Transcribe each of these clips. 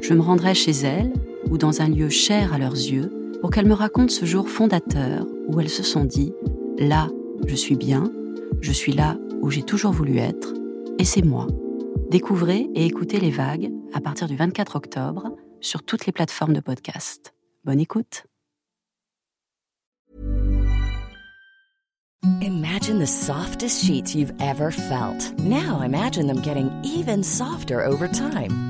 Je me rendrai chez elles ou dans un lieu cher à leurs yeux pour qu'elles me racontent ce jour fondateur où elles se sont dit ⁇ Là, je suis bien, je suis là où j'ai toujours voulu être, et c'est moi. Découvrez et écoutez les vagues à partir du 24 octobre sur toutes les plateformes de podcast. Bonne écoute. Imagine the softest sheets you've ever felt. Now imagine them getting even softer over time.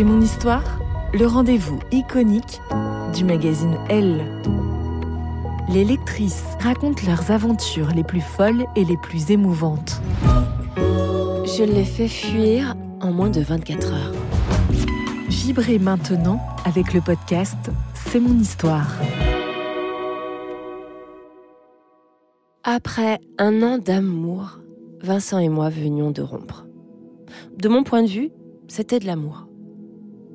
C'est mon histoire, le rendez-vous iconique du magazine Elle. Les lectrices racontent leurs aventures les plus folles et les plus émouvantes. Je l'ai fait fuir en moins de 24 heures. Vibrez maintenant avec le podcast C'est mon histoire. Après un an d'amour, Vincent et moi venions de rompre. De mon point de vue, c'était de l'amour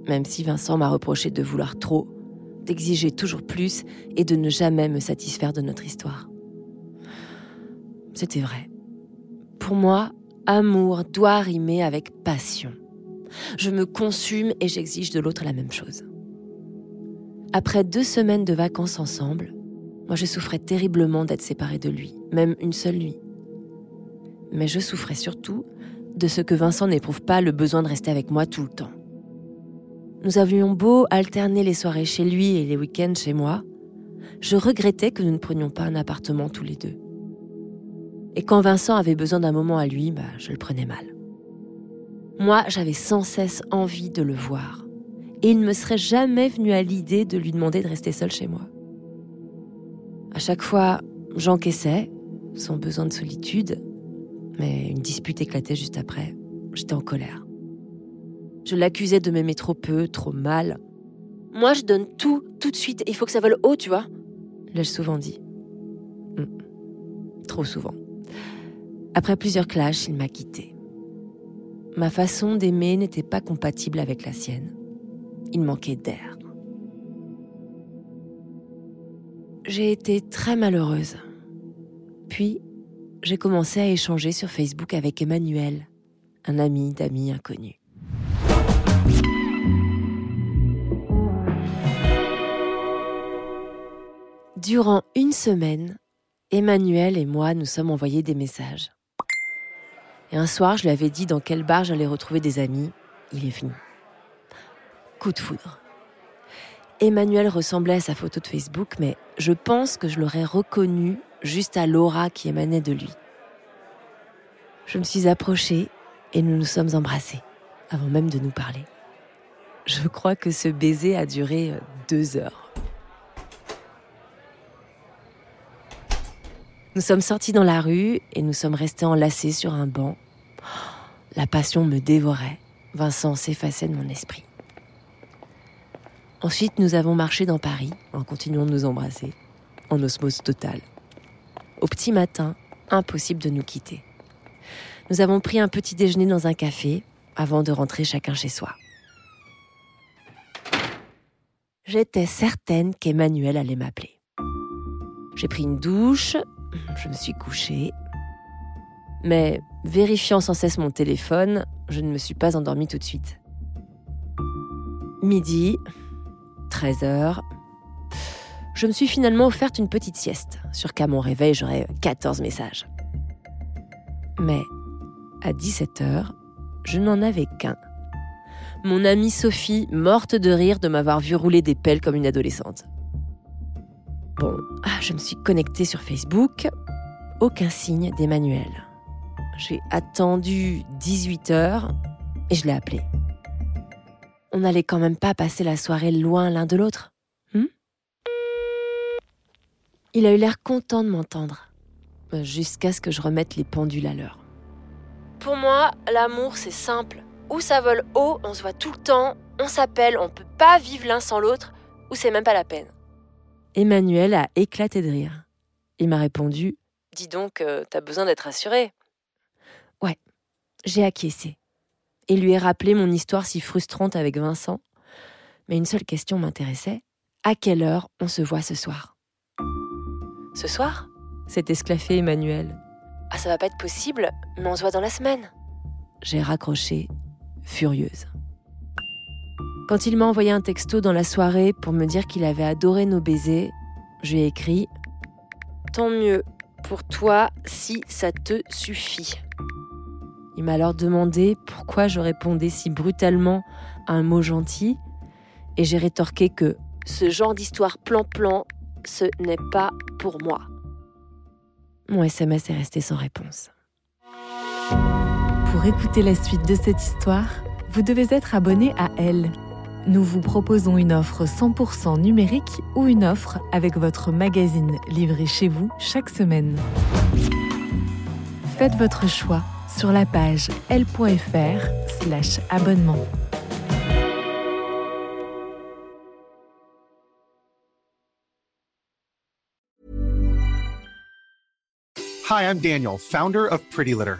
même si Vincent m'a reproché de vouloir trop, d'exiger toujours plus et de ne jamais me satisfaire de notre histoire. C'était vrai. Pour moi, amour doit rimer avec passion. Je me consume et j'exige de l'autre la même chose. Après deux semaines de vacances ensemble, moi je souffrais terriblement d'être séparée de lui, même une seule nuit. Mais je souffrais surtout de ce que Vincent n'éprouve pas le besoin de rester avec moi tout le temps. Nous avions beau alterner les soirées chez lui et les week-ends chez moi, je regrettais que nous ne prenions pas un appartement tous les deux. Et quand Vincent avait besoin d'un moment à lui, bah, je le prenais mal. Moi, j'avais sans cesse envie de le voir. Et il ne me serait jamais venu à l'idée de lui demander de rester seul chez moi. À chaque fois, j'encaissais son besoin de solitude, mais une dispute éclatait juste après. J'étais en colère. Je l'accusais de m'aimer trop peu, trop mal. Moi, je donne tout, tout de suite, il faut que ça vole haut, tu vois. L'ai-je souvent dit. Hmm. Trop souvent. Après plusieurs clashs, il m'a quitté. Ma façon d'aimer n'était pas compatible avec la sienne. Il manquait d'air. J'ai été très malheureuse. Puis, j'ai commencé à échanger sur Facebook avec Emmanuel, un ami d'amis inconnu. Durant une semaine, Emmanuel et moi nous sommes envoyés des messages. Et un soir, je lui avais dit dans quel bar j'allais retrouver des amis. Il est fini. Coup de foudre. Emmanuel ressemblait à sa photo de Facebook, mais je pense que je l'aurais reconnu juste à l'aura qui émanait de lui. Je me suis approchée et nous nous sommes embrassés, avant même de nous parler. Je crois que ce baiser a duré deux heures. Nous sommes sortis dans la rue et nous sommes restés enlacés sur un banc. La passion me dévorait. Vincent s'effaçait de mon esprit. Ensuite, nous avons marché dans Paris en continuant de nous embrasser, en osmose totale. Au petit matin, impossible de nous quitter. Nous avons pris un petit déjeuner dans un café avant de rentrer chacun chez soi. j'étais certaine qu'Emmanuel allait m'appeler. J'ai pris une douche, je me suis couchée. Mais vérifiant sans cesse mon téléphone, je ne me suis pas endormie tout de suite. Midi, 13 heures, je me suis finalement offerte une petite sieste, sur qu'à mon réveil j'aurais 14 messages. Mais à 17 heures, je n'en avais qu'un. Mon amie Sophie, morte de rire de m'avoir vu rouler des pelles comme une adolescente. Bon, ah, je me suis connectée sur Facebook. Aucun signe d'Emmanuel. J'ai attendu 18 heures et je l'ai appelé. On n'allait quand même pas passer la soirée loin l'un de l'autre. Hmm? Il a eu l'air content de m'entendre, jusqu'à ce que je remette les pendules à l'heure. Pour moi, l'amour, c'est simple. Ou ça vole haut, on se voit tout le temps, on s'appelle, on peut pas vivre l'un sans l'autre, ou c'est même pas la peine. Emmanuel a éclaté de rire. Il m'a répondu Dis donc, euh, t'as besoin d'être rassuré. Ouais, j'ai acquiescé. Et lui ai rappelé mon histoire si frustrante avec Vincent. Mais une seule question m'intéressait à quelle heure on se voit ce soir? Ce soir? S'est esclaffé Emmanuel. Ah, ça va pas être possible, mais on se voit dans la semaine. J'ai raccroché, furieuse. Quand il m'a envoyé un texto dans la soirée pour me dire qu'il avait adoré nos baisers, j'ai écrit Tant mieux pour toi si ça te suffit. Il m'a alors demandé pourquoi je répondais si brutalement à un mot gentil, et j'ai rétorqué que ce genre d'histoire plan-plan, ce n'est pas pour moi. Mon SMS est resté sans réponse. Pour écouter la suite de cette histoire, vous devez être abonné à Elle nous vous proposons une offre 100% numérique ou une offre avec votre magazine livré chez vous chaque semaine. Faites votre choix sur la page l.fr abonnement. Hi, I'm Daniel, founder of Pretty Litter.